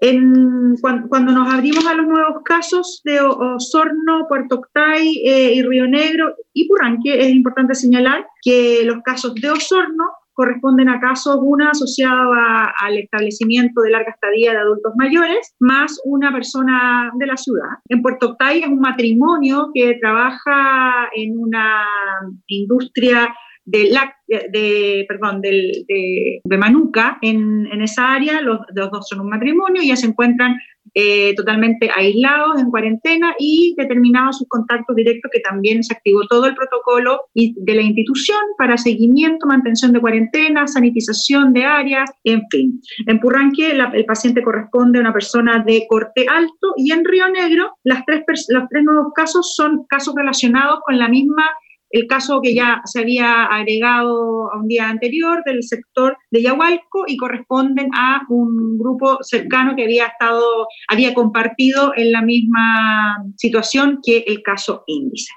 En, cuando, nos abrimos a los nuevos casos de Osorno, Puerto Octay eh, y Río Negro y Purranque, es importante señalar que los casos de Osorno corresponden a casos, una asociado al establecimiento de larga estadía de adultos mayores, más una persona de la ciudad. En Puerto Octay es un matrimonio que trabaja en una industria de, de, perdón, de, de, Manuca en, en, esa área, los, dos son un matrimonio, ya se encuentran eh, totalmente aislados, en cuarentena y determinados sus contactos directos, que también se activó todo el protocolo de la institución para seguimiento, mantención de cuarentena, sanitización de áreas, en fin. En Purranque el paciente corresponde a una persona de corte alto y en Río Negro las tres, los tres nuevos casos son casos relacionados con la misma el caso que ya se había agregado a un día anterior del sector de Yahualco y corresponden a un grupo cercano que había estado, había compartido en la misma situación que el caso índice.